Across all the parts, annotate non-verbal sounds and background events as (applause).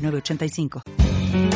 906985.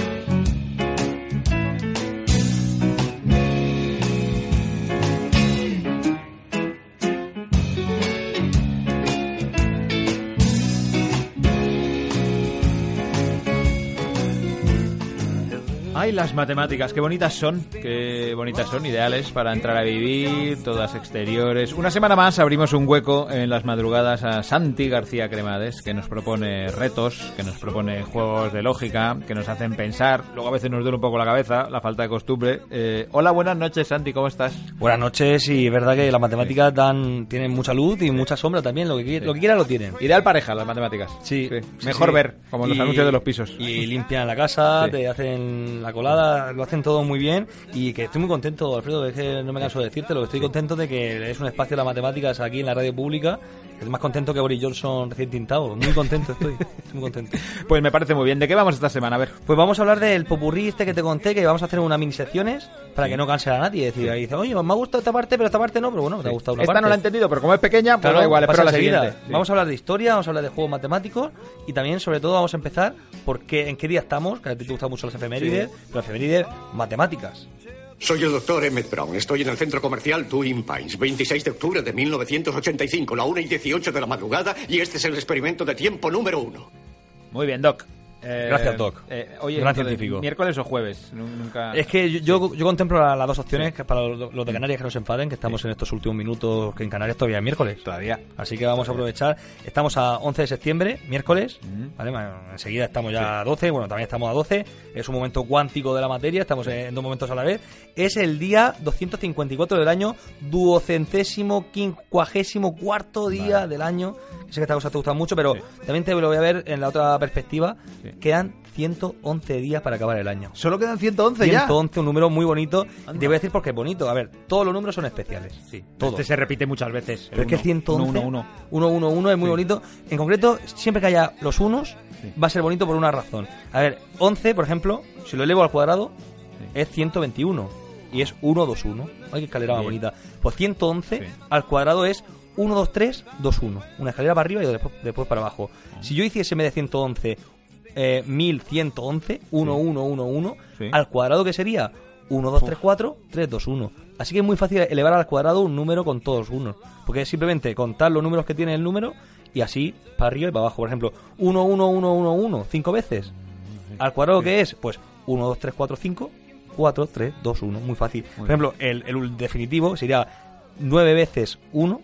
Ay, las matemáticas, qué bonitas son, qué bonitas son, ideales para entrar a vivir, todas exteriores. Una semana más abrimos un hueco en las madrugadas a Santi García Cremades, que nos propone retos, que nos propone juegos de lógica, que nos hacen pensar. Luego a veces nos duele un poco la cabeza, la falta de costumbre. Eh, hola, buenas noches, Santi, ¿cómo estás? Buenas noches, y es verdad que las matemáticas dan, tienen mucha luz y mucha sombra también, lo que, lo que quieran lo tienen. Ideal pareja, las matemáticas. Sí, sí, Mejor ver, como los Y- anuncios de los pisos. Y limpian la casa, te hacen la colada, lo hacen todo muy bien y que estoy muy contento, Alfredo, es que no me canso de decírtelo, que estoy contento de que es un espacio de las matemáticas aquí en la radio pública, es más contento que Boris Johnson recién tintado, muy contento estoy, (laughs) estoy muy contento. Pues me parece muy bien. ¿De qué vamos esta semana? A ver. Pues vamos a hablar del popurrí este que te conté, que vamos a hacer una mini secciones para que no canse a nadie. Es decir, ahí dice, oye, me ha gustado esta parte, pero esta parte no, pero bueno, te ha gustado una Esta parte. no la he entendido, pero como es pequeña, pues Claro, da igual, espero la siguiente. Sí. Vamos a hablar de historia, vamos a hablar de juegos matemáticos y también, sobre todo, vamos a empezar porque en qué día estamos, que a ti te gustan mucho las efemérides, pero efemérides matemáticas. Soy el doctor Emmett Brown. Estoy en el centro comercial Twin Pines, 26 de octubre de 1985, la 1 y 18 de la madrugada, y este es el experimento de tiempo número uno. Muy bien, Doc. Eh, Gracias, Doc. eh, oye, Gran entonces, científico. ¿Miércoles o jueves? Nu- Nunca... Es que yo, yo, yo contemplo la- las dos opciones que para los, los de Canarias que no se enfaden, que estamos en estos últimos minutos, que en Canarias todavía es miércoles. Todavía. Así que vamos a aprovechar. Estamos a 11 de septiembre, miércoles. Mm. ¿vale? Ma- Enseguida estamos ya a 12. Bueno, también estamos a 12. Es un momento cuántico de la materia. Estamos en dos momentos a la vez. Es el día 254 del año, duocentésimo, quincuagésimo cuarto día del año. Sé que esta cosa te gusta mucho, pero Sí. también te lo voy a ver en la otra perspectiva. Sí. Quedan 111 días para acabar el año. Solo quedan 111 ya. 111, un número muy bonito. Anda. te voy a decir por qué es bonito. A ver, todos los números son especiales. Sí, todos. Este se repite muchas veces. Pero es que el 111, 1, 1, 1, 1, 1 es muy Sí. bonito. En concreto, siempre que haya los unos, va a ser bonito por una razón. A ver, 11, por ejemplo, si lo elevo al cuadrado, es 121. Y es 1, 2, 1. Ay, qué escalera más bonita. Pues 111 Sí. al cuadrado es 1, 2, 3, 2, 1. Una escalera para arriba y después, después para abajo. Si yo hiciese en vez de 111, eh, 1111, 1, 1, 1, 1, Sí. al cuadrado que sería 1, 2, 3, 4, 3, 2, 1. Así que es muy fácil elevar al cuadrado un número con todos unos. Porque es simplemente contar los números que tiene el número y así para arriba y para abajo. Por ejemplo, 1, 1, 1, 1, 1, 5 veces. Al cuadrado que es, pues 1, 2, 3, 4, 5, 4, 3, 2, 1. Muy fácil. Por ejemplo, el, el definitivo sería 9 veces 1,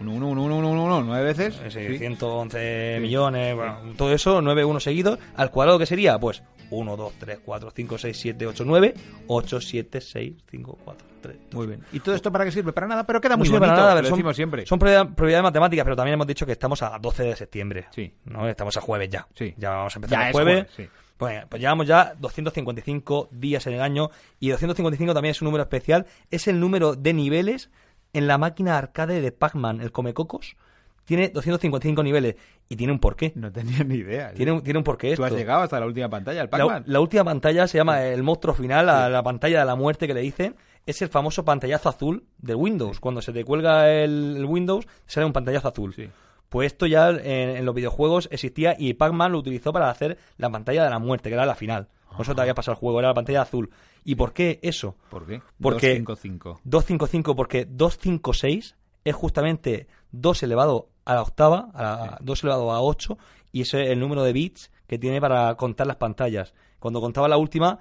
1, 1, 1, 1, 1, 1, 9 veces. ese Sí. 111 millones, bueno, todo eso, 9, 1 seguidos. Al cuadrado que sería, pues 1, 2, 3, 4, 5, 6, 7, 8, 9, 8, 7, 6, 5, 4, 3. Muy bien. ¿Y todo esto para qué sirve? Para nada, pero queda No muy sirve bonito. para nada, lo pero son, decimos siempre. son propiedades matemáticas, pero también hemos dicho que estamos a 12 de septiembre. Sí. ¿no? Estamos a jueves ya. Sí. Ya vamos a empezar Ya el es jueves. jueves, sí. Bueno, pues llevamos ya 255 días en el año y 255 también es un número especial. Es el número de niveles en la máquina arcade de Pac-Man, el Comecocos. Tiene 255 niveles y tiene un porqué. No tenía ni idea. Tiene, un- tiene un porqué Tú has llegado hasta la última pantalla, el La, Pac-Man. la última pantalla se llama el monstruo final, la, la pantalla de la muerte que le dicen. Es el famoso pantallazo azul de Windows. Cuando se te cuelga el, el Windows, sale un pantallazo azul. Sí. Pues esto ya en, en los videojuegos existía y Pac-Man lo utilizó para hacer la pantalla de la muerte, que era la final. Por eso te había pasado el juego, era la pantalla azul. ¿Y por qué eso? ¿Por qué? Porque 255. 255, porque 256 es justamente 2 elevado a la octava, a la- 2 elevado a 8, y ese es el número de bits que tiene para contar las pantallas. Cuando contaba la última,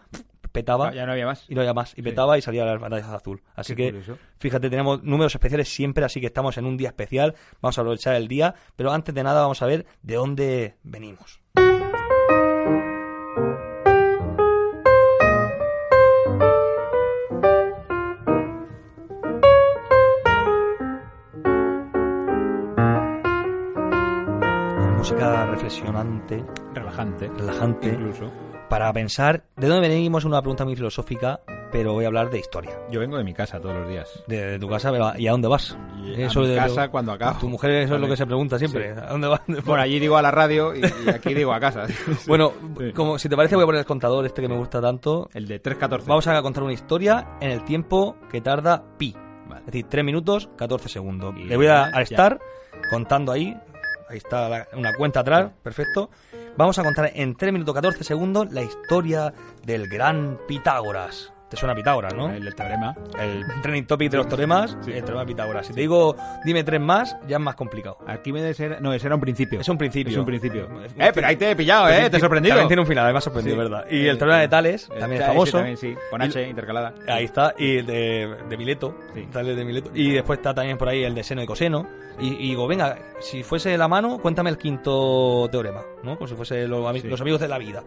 petaba Ah, ya no había más. y no había más, y petaba y salía la pantalla azul. Así Qué que, curioso. fíjate, tenemos números especiales siempre, así que estamos en un día especial, vamos a aprovechar el día, pero antes de nada vamos a ver de dónde venimos. Reflexionante relajante, Relajante. Incluso. para pensar de dónde venimos es una pregunta muy filosófica, pero voy a hablar de historia. Yo vengo de mi casa todos los días. De, de tu casa, ¿y a dónde vas? Y a mi de- casa cuando acabo. Tu mujer eso es lo que se pregunta siempre. Sí. ¿A dónde vas? (laughs) Bueno, allí digo a la radio y, y aquí digo a casa. (laughs) Bueno, Sí. como si te parece voy a poner el contador este que me gusta tanto. El de 3.14. Vamos a contar una historia en el tiempo que tarda pi. Vale. Es decir, 3 minutos, 14 segundos. Y Le voy a, ya. a estar contando ahí. Ahí está la- una cuenta atrás, perfecto. Vamos a contar en 3 minutos 14 segundos la historia del gran Pitágoras. ¿Te suena Pitágoras, no? El teorema. El trending topic de los teoremas, Sí. el teorema de Pitágoras. Si te digo, dime tres más, ya es más complicado. Arquímedes era... No, ese era un principio. Es un principio. Es un principio. Eh, pero ahí te he pillado, eh. Te he sorprendido. También tiene un final, además sorprendido, Sí. ¿verdad? Y el teorema de Tales, también es famoso. también, sí. Con H intercalada. Ahí está, y el de, de Mileto, Sí. Tales de Mileto. Y después está también por ahí el de seno y coseno. Y, y digo, venga, si fuese la mano, cuéntame el quinto teorema, ¿no? Como si fuese los, amigos de la vida.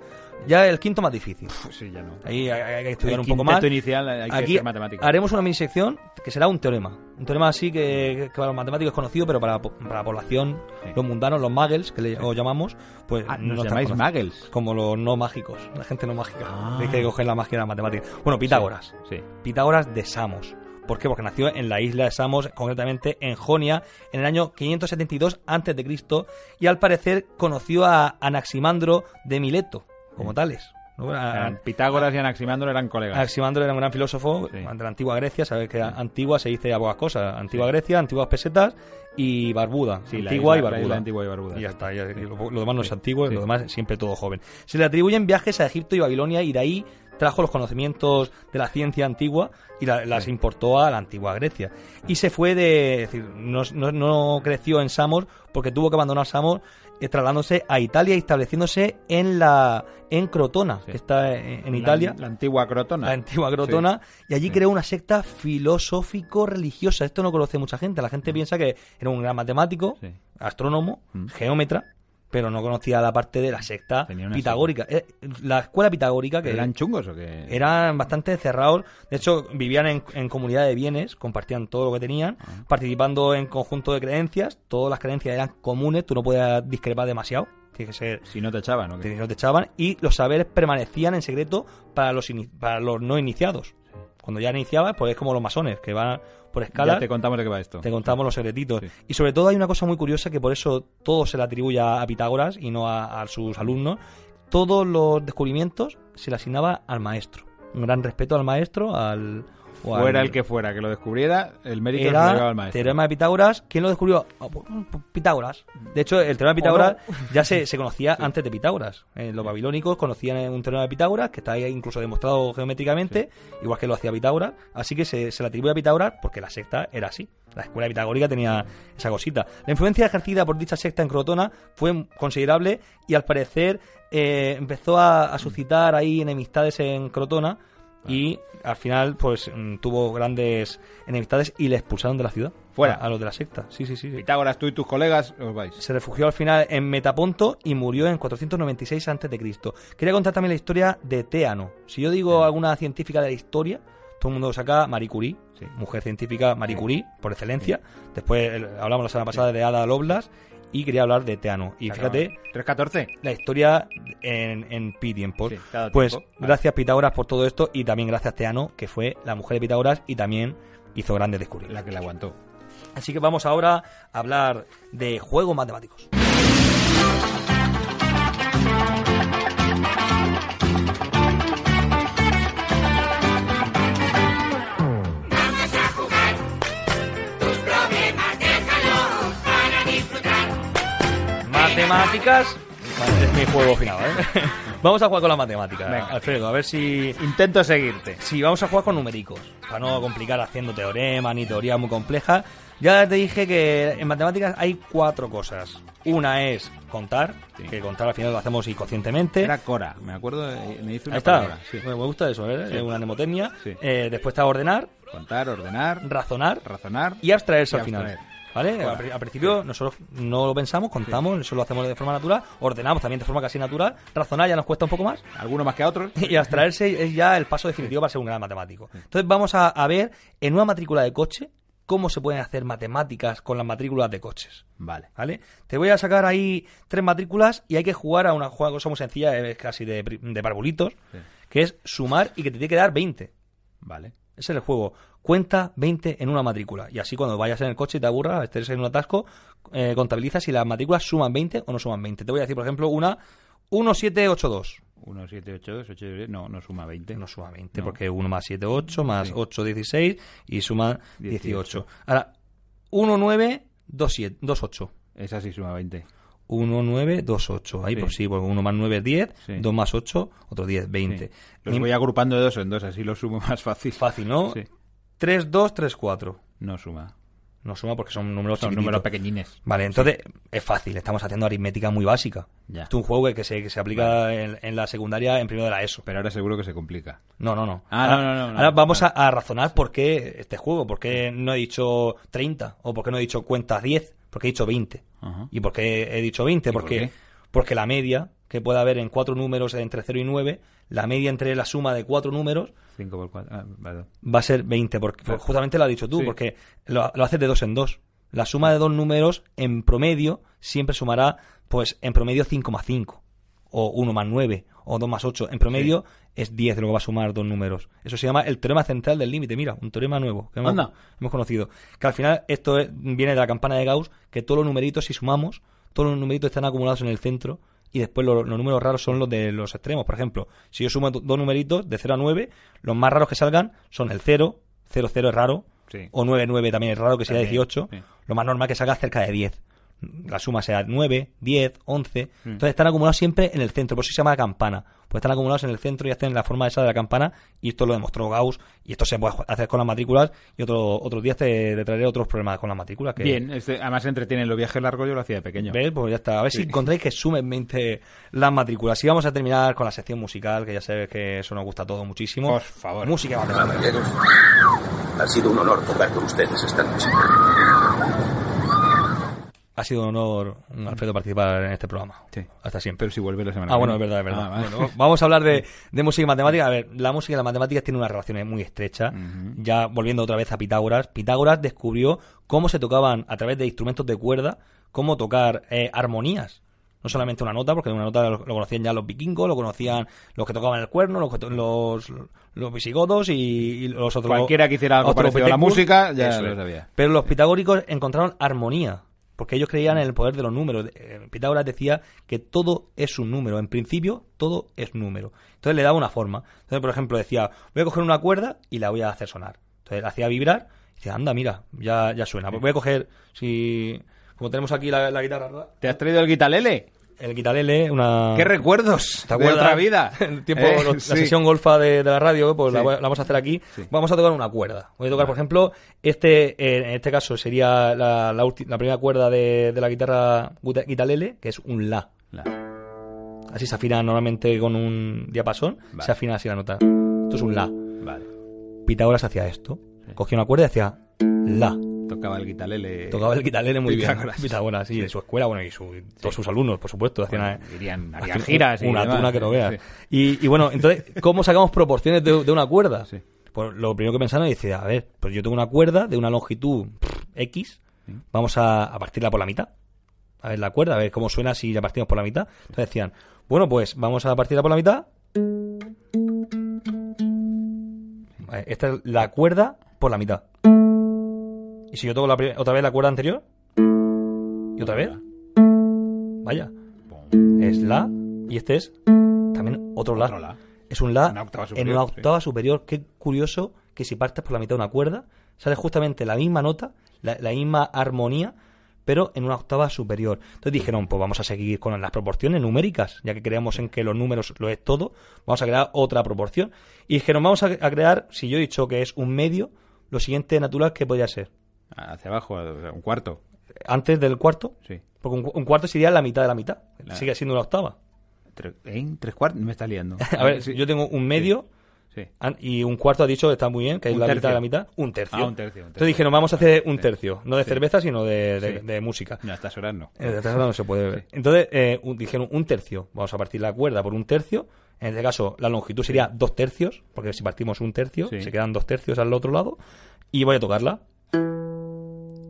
Ya el quinto más difícil. Pues sí, ya no. Ahí hay, hay que estudiar El un poco quinteto inicial hay que Aquí ser matemático. haremos una mini sección que será un teorema. Un teorema así que, que para los matemáticos es conocido, pero para, para la población, Sí. los mundanos, los muggles, que le, os llamamos, pues Ah, no nos están llamáis muggles. Como los no mágicos, la gente no mágica. Ah. Hay que coger la magia de la matemática. Bueno, Pitágoras. Sí. Pitágoras de Samos. ¿Por qué? Porque nació en la isla de Samos, concretamente en Jonia, en el año 572 a.C. y al parecer conoció a Anaximandro de Mileto, como tales. ¿No? A- Eran Pitágoras y Anaximandro eran colegas. Anaximandro era un gran filósofo Sí. de la antigua Grecia, sabes que antigua se dice a pocas cosas. Antigua Grecia, antiguas pesetas y barbuda. Sí, antigua isla- y barbuda. antigua y barbuda, Y ya está, ya- lo, lo demás no es antiguo, lo demás siempre todo joven. Se le atribuyen viajes a Egipto y Babilonia y de ahí trajo los conocimientos de la ciencia antigua y la- las importó a la antigua Grecia. Y se fue de, es decir, no, no- no creció en Samos porque tuvo que abandonar Samos eh, trasladándose a Italia y estableciéndose en la en Crotona, Sí. que está en, Italia La, antigua Crotona. la antigua Crotona, y allí creó una secta filosófico-religiosa. Esto no conoce mucha gente. La gente piensa que era un gran matemático, astrónomo, Mm. geómetra, pero no conocía la parte de la secta pitagórica. Eh, La escuela pitagórica, que ¿Eran chungos o qué? eran bastante cerrados. De hecho, vivían en, en comunidad de bienes, compartían todo lo que tenían, Ah. participando en conjunto de creencias. Todas las creencias eran comunes, tú no podías discrepar demasiado. Que ser Si no te echaban, ¿o qué? que no te echaban y los saberes permanecían en secreto para los para los no iniciados. Cuando ya iniciabas, pues es como los masones, que van por escala, Ya te contamos de qué va esto. te contamos los secretitos. Sí. Y sobre todo hay una cosa muy curiosa que por eso todo se le atribuye a, a Pitágoras y no a, a sus alumnos. Todos los descubrimientos se le asignaba al maestro. Un gran respeto al maestro, al... o al- Fuera el que fuera, que lo descubriera, el mérito lo era llevaba al maestro. teorema de Pitágoras. ¿Quién lo descubrió? Ah, pues, Pitágoras. De hecho, el teorema de Pitágoras (laughs) ya se, se conocía antes de Pitágoras. Eh, los babilónicos conocían un teorema de Pitágoras que está incluso demostrado geométricamente, igual que lo hacía Pitágoras. Así que se, se le atribuye a Pitágoras porque la secta era así. La escuela pitagórica tenía esa cosita. La influencia ejercida por dicha secta en Crotona fue considerable y al parecer eh, empezó a, a suscitar ahí enemistades en Crotona y al final pues mm, tuvo grandes enemistades y le expulsaron de la ciudad. Fuera. A, a los de la secta. Sí, sí, sí. sí. Pitágoras, tú y tus colegas os vais. Se refugió al final en Metaponto y murió en 496 a.C. Quería contar también la historia de Teano. Si yo digo alguna científica de la historia, todo el mundo saca Marie Curie, Sí. mujer científica Marie Curie, por excelencia. Después el- hablamos la semana pasada de Ada Lovelace y quería hablar de Teano. Y fíjate 3.14. la historia en, en pi. Sí, pues tiempo. Vale. gracias Pitágoras por todo esto y también gracias Teano, que fue la mujer de Pitágoras y también hizo grandes descubrimientos. La que la aguantó. Así que vamos ahora a hablar de juegos matemáticos. Matemáticas. Es mi juego final, ¿eh? (laughs) Vamos a jugar con las matemáticas, Venga. Alfredo, a ver si Intento seguirte. Sí, vamos a jugar con numéricos, para no complicar haciendo teoremas ni teorías muy complejas. Ya te dije que en matemáticas hay cuatro cosas. Una es contar, Sí. que contar al final lo hacemos inconscientemente. Era Cora, me acuerdo, eh, me hizo una Ahí está, palabra. Sí. me gusta eso, ¿eh? Sí. es una mnemotecnia. Sí. Eh, después está ordenar, Contar, ordenar, razonar razonar. y abstraerse Y al final. ¿Vale? Al, pri- al principio nosotros no lo pensamos, contamos, eso lo hacemos de forma natural, ordenamos también de forma casi natural, razonar ya nos cuesta un poco más, Algunos más que a otros. (laughs) y abstraerse es ya el paso definitivo para ser un gran matemático. Entonces vamos a, a ver en una matrícula de coche cómo se pueden hacer matemáticas con las matrículas de coches. Vale. ¿Vale? Te voy a sacar ahí tres matrículas y hay que jugar a una juega- cosa muy sencilla, es casi de, de parvulitos, Sí. que es sumar y que te tiene que dar 20. Vale. Ese es el juego. Cuenta 20 en una matrícula. Y así cuando vayas en el coche y te aburras, estés en un atasco, eh, contabiliza si las matrículas suman 20 o no suman 20. Te voy a decir, por ejemplo, una 1782. 1, 7, 8, 2, 8, 10, no, no suma 20. No suma 20, No. porque 1 más 7, 8, más Sí. 8, 16 y suma 18. 18. Ahora, 1, 9, 2, 7, 2, 8. Esa sí suma 20. 1, 9, 2, 8. Ahí Sí. pues sí, porque 1 más 9 es 10, Sí. 2 más 8, otro 10, 20. Sí. Los voy agrupando de dos en dos, así lo sumo (laughs) más fácil. Fácil, ¿no? Sí. 3, 2, 3, 4. No suma. No suma porque son números Son números pequeñines. Vale, entonces es fácil, estamos haciendo aritmética muy básica. Ya. Esto es un juego que, se, que se aplica en, en la secundaria en primero de la ESO. Pero ahora seguro que se complica. No, no, no. Ah, ahora, no, no, no, no. ahora vamos a, Vale. a razonar por qué este juego, por qué no he dicho 30 o por qué no he dicho cuentas 10, porque he dicho 20. Ajá. ¿Y por qué he dicho 20? ¿Y por Porque, porque la media que puede haber en cuatro números entre 0 y 9, la media entre la suma de cuatro números 5 por 4. Ah, vale. va a ser 20, porque Claro. justamente lo has dicho tú, Sí. porque lo, lo haces de dos en dos. La suma de dos números en promedio siempre sumará, pues en promedio 5,5, o 1 más 9, o 2 más 8. En promedio es 10 lo que va a sumar dos números. Eso se llama el teorema central del límite. Mira, un teorema nuevo que hemos, conocido. Que al final esto es- viene de la campana de Gauss, que todos los numeritos, si sumamos, todos los numeritos están acumulados en el centro y después los, los números raros son los de los extremos. Por ejemplo, si yo sumo do- dos numeritos de 0 a 9, los más raros que salgan son el 0, 0, 0 es raro, Sí. o 9, 9 también es raro que sea También, 18. sí. Lo más normal que salga cerca de 10. La suma sea 9, 10, 11. Mm. Entonces están acumulados siempre en el centro, por eso se llama campana. Pues están acumulados en el centro y hacen la forma esa de la campana. Y esto lo demostró Gauss. Y esto se puede hacer con las matrículas. Y otro, otros días te, te traeré otros problemas con las matrículas. Que, Bien, este, además entretienen los viajes largos, yo lo hacía de pequeño. ¿Ves? Pues ya está. A ver si Sí. encontráis que sumen 20 las matrículas. Y vamos a terminar con la sección musical, que ya sabes que eso nos gusta a todos muchísimo. Por favor. Música. Caballeros, ha sido un honor tocar con ustedes esta noche. Ha sido un honor, un Alfredo, participar en este programa. Sí. Hasta siempre. Pero si vuelve la semana Ah, bueno, es verdad, es verdad. Ah. Bueno, vamos a hablar de, (laughs) de música y matemáticas. A ver, la música y las matemáticas tienen una relación muy estrecha. Ya volviendo otra vez a Pitágoras, Pitágoras descubrió cómo se tocaban a través de instrumentos de cuerda, cómo tocar eh, armonías. No solamente una nota, porque una nota lo, lo conocían ya los vikingos, lo conocían los que tocaban el cuerno, los, los, los visigodos y, y los otros. Cualquiera que hiciera algo parecido a la música, ya Eso lo sabía. Pero los pitagóricos encontraron armonía, porque ellos creían en el poder de los números. Eh, Pitágoras decía que todo es un número. En principio, todo es número. Entonces le daba una forma. Entonces, por ejemplo, decía, voy a coger una cuerda y la voy a hacer sonar. Entonces la hacía vibrar y decía, anda, mira, ya, ya suena. Pues voy a coger, si... Como tenemos aquí la, la guitarra, ¿Te has traído el guitalele? El guitarrele, una... ¿Qué recuerdos ¿Te de acuerdas? otra vida? (laughs) El tiempo, Eh, lo- la sesión golfa de, de la radio, pues la, Sí. la vamos a hacer aquí. Sí. Vamos a tocar una cuerda. Voy a tocar, por ejemplo, este, eh, en este caso sería la, la, la primera cuerda de, de la guitarra guita- guitarlele, que es un la. La- Así se afina normalmente con un diapasón, Vale. se afina así la nota. Esto es un la. Vale. Pitágoras hacía esto. Cogía una cuerda y hacía la. Tocaba el guitalele. Tocaba el guitarlele muy Pitágoras. bien. Pitágoras, sí, en su escuela, bueno, y su- todos sus alumnos, por supuesto. Hacían, Bueno, hacían giras y Una demás. tuna que no veas. Sí. Y, y bueno, entonces, ¿cómo sacamos proporciones de, de una cuerda? Sí. Pues lo primero que pensaron dice, a ver, pues yo tengo una cuerda de una longitud X, vamos a, a partirla por la mitad. A ver la cuerda, a ver cómo suena si la partimos por la mitad. Entonces decían, bueno, pues vamos a partirla por la mitad. Esta es la cuerda por la mitad. Y si yo toco la otra vez la cuerda anterior. Y otra vez. Vaya. Es la. Y este es también otro la. Otro la. Es un la Una en una octava superior. Qué curioso que si partes por la mitad de una cuerda, sale justamente la misma nota, la, la misma armonía, pero en una octava superior. Entonces dijeron, pues vamos a seguir con las proporciones numéricas, ya que creemos en que los números lo es todo, vamos a crear otra proporción. Y dijeron, vamos a, a crear, si yo he dicho que es un medio, lo siguiente natural que podría ser. Hacia abajo, un cuarto. Antes del cuarto, Sí. porque un, un cuarto sería la mitad de la mitad. La- Sigue siendo una octava. ¿Eh? ¿Tres cuartos? Me está liando. (laughs) A ver, Sí. yo tengo un medio Sí. y un cuarto ha dicho que está muy bien, que es la tercio. mitad de la mitad. Un tercio. Ah, un tercio, un Entonces tercio. dijeron, vamos a hacer un tercio. No de cerveza, sino de, de- Sí. de música. No, a estas horas no. Eh, de esta forma no se puede beber. Entonces eh, un- dijeron un tercio. Vamos a partir la cuerda por un tercio. En este caso, la longitud sería dos tercios, porque si partimos un tercio, se quedan dos tercios al otro lado. Y voy a tocarla.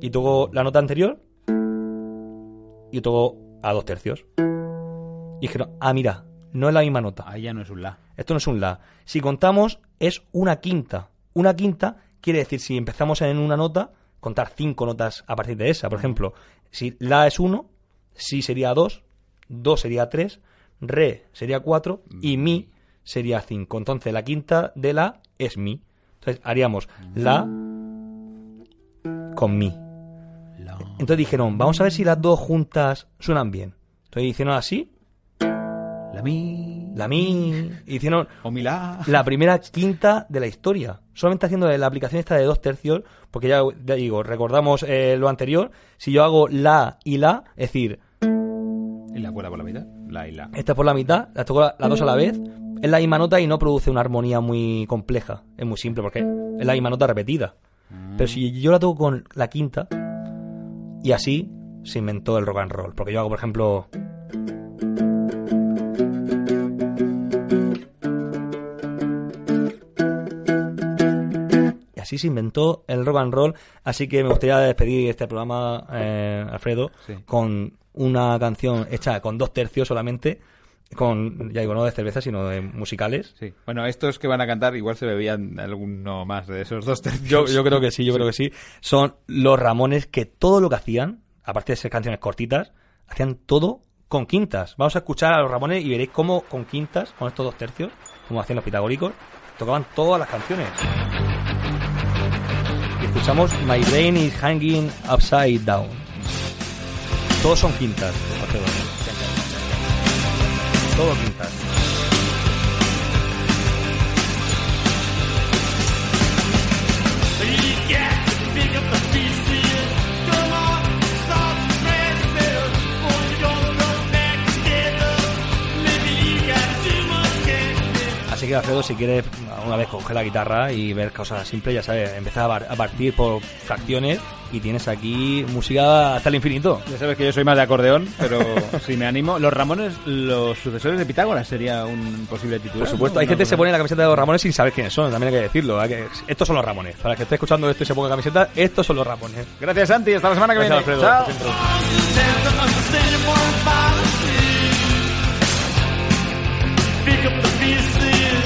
Y toco la nota anterior y toco a dos tercios. Y dijeron, ah, mira, no es la misma nota. Ahí ya no es un la. Esto no es un la. Si contamos, es una quinta. Una quinta quiere decir, si empezamos en una nota, contar cinco notas a partir de esa. Por ejemplo, si la es uno, si sería dos, do sería tres, re sería cuatro y mi sería cinco. Entonces, la quinta de la es mi. Entonces, haríamos la con mi. Entonces dijeron, vamos a ver si las dos juntas suenan bien. Entonces hicieron así, La mi. la mi, hicieron O mi la. la primera quinta de la historia. Solamente haciendo la aplicación esta de dos tercios, porque ya, ya digo, recordamos eh, lo anterior. Si yo hago la y la, es decir, Y la cuela por la mitad. La y la. esta por la mitad, las toco la- las dos a la vez, es la misma nota y no produce una armonía muy compleja. Es muy simple porque es la misma nota repetida. Pero si yo la toco con la quinta, y así se inventó el rock and roll. Porque yo hago, por ejemplo. Y así se inventó el rock and roll. Así que me gustaría despedir este programa, eh, Alfredo, Sí. con una canción hecha con dos tercios solamente. Con, ya digo, no de cerveza, sino de musicales. Sí. Bueno, estos que van a cantar igual se bebían alguno más de esos dos tercios. yo creo que sí, yo creo que sí. Son los Ramones que todo lo que hacían, aparte de ser canciones cortitas, hacían todo con quintas. Vamos a escuchar a los Ramones y veréis cómo con quintas, con estos dos tercios, como hacían los pitagóricos, tocaban todas las canciones. Y escuchamos My Brain is Hanging Upside Down. Todos son quintas. Todo quintas. Así que Alfredo, si quieres una vez coger la guitarra y ver cosas simples, ya sabes, empezar a, partir por fracciones y tienes aquí música hasta el infinito. Ya sabes que yo soy más de acordeón, pero (laughs) si me animo. Los Ramones, los sucesores de Pitágoras, sería un posible título. Por supuesto, hay gente que se pone la camiseta de los Ramones sin saber quiénes son, también hay que decirlo. hay que- Estos son los Ramones. Para el que esté escuchando esto y se ponga camiseta, estos son los Ramones. Gracias, Santi. Hasta la semana que Gracias, viene. Alfredo. Chao. Por tu intro.